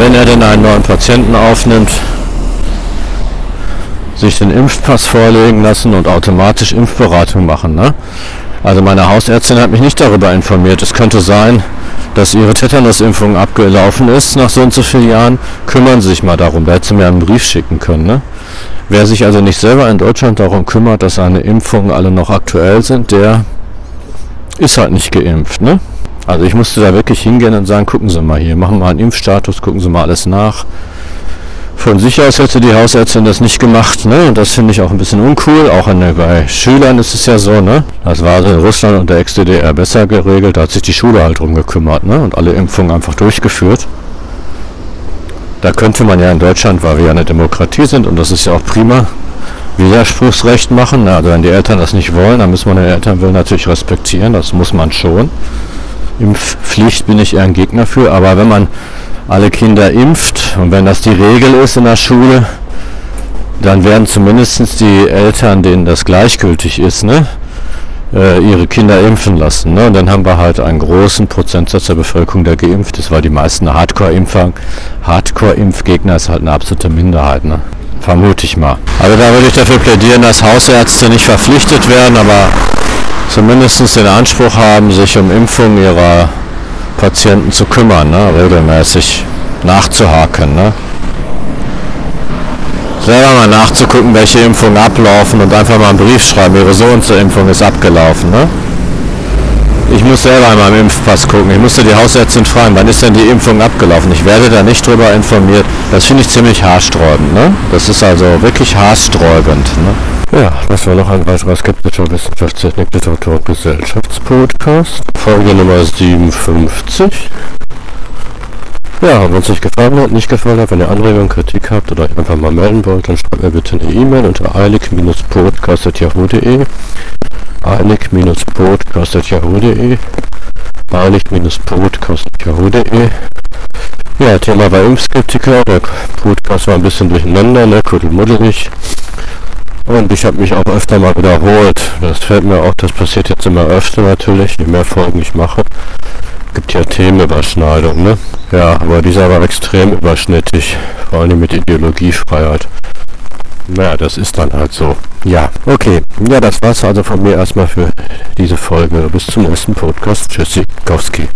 wenn er denn einen neuen Patienten aufnimmt, sich den Impfpass vorlegen lassen und automatisch Impfberatung machen. Ne? Also meine Hausärztin hat mich nicht darüber informiert. Es könnte sein, dass ihre Tetanusimpfung abgelaufen ist nach so und so vielen Jahren. Kümmern Sie sich mal darum. Da hätte sie mir einen Brief schicken können. Ne? Wer sich also nicht selber in Deutschland darum kümmert, dass seine Impfungen alle noch aktuell sind, der ist halt nicht geimpft. Ne? Also ich musste da wirklich hingehen und sagen, gucken Sie mal hier, machen wir einen Impfstatus, gucken Sie mal alles nach. Von sich aus hätte die Hausärztin das nicht gemacht, ne? Und das finde ich auch ein bisschen uncool. Auch an, bei Schülern ist es ja so, ne? Das war in Russland und der Ex-DDR besser geregelt. Da hat sich die Schule halt drum gekümmert, ne? Und alle Impfungen einfach durchgeführt. Da könnte man ja in Deutschland, weil wir ja eine Demokratie sind, und das ist ja auch prima, Widerspruchsrecht machen. Also wenn die Eltern das nicht wollen, dann muss man den Elternwillen natürlich respektieren. Das muss man schon. Impfpflicht bin ich eher ein Gegner für, aber wenn man alle Kinder impft und wenn das die Regel ist in der Schule, dann werden zumindest die Eltern, denen das gleichgültig ist, ne, äh, ihre Kinder impfen lassen. Ne? Und dann haben wir halt einen großen Prozentsatz der Bevölkerung, der geimpft ist, weil die meisten Hardcore-Impfer, Hardcore-Impfgegner ist halt eine absolute Minderheit. Ne? Vermute ich mal. Also da würde ich dafür plädieren, dass Hausärzte nicht verpflichtet werden, aber zumindest den Anspruch haben, sich um Impfungen ihrer Patienten zu kümmern, ne? regelmäßig nachzuhaken. Ne? Selber mal nachzugucken, welche Impfungen ablaufen und einfach mal einen Brief schreiben, ihre so und so Impfung ist abgelaufen. Ne? Ich muss selber in meinem Impfpass gucken. Ich musste die Hausärztin fragen, wann ist denn die Impfung abgelaufen? Ich werde da nicht drüber informiert. Das finde ich ziemlich haarsträubend. Ne? Das ist also wirklich haarsträubend. Ne? Ja, das war noch ein weiterer skeptischer Wissenschaftstechnik, Literatur und Gesellschaftspodcast. Folge Nummer 57. Ja, wenn es euch gefallen hat, nicht gefallen hat, wenn ihr Anregungen, Kritik habt oder euch einfach mal melden wollt, dann schreibt mir bitte eine E-Mail unter eilig-podcast.yahoo.de eilig-podcast.yahoo.de eilig-podcast.yahoo.de Ja, Thema war Impfskeptiker, der Podcast war ein bisschen durcheinander, ne, kuddelmuddelig. Und ich habe mich auch öfter mal wiederholt. Das fällt mir auch, das passiert jetzt immer öfter natürlich, je mehr Folgen ich mache. Gibt ja Themenüberschneidung, ne? Ja, aber dieser war extrem überschnittig, vor allem mit Ideologiefreiheit. Naja, das ist dann halt so. Ja, okay. Ja, das war's also von mir erstmal für diese Folge. Bis zum nächsten Podcast. Tschüssikowski.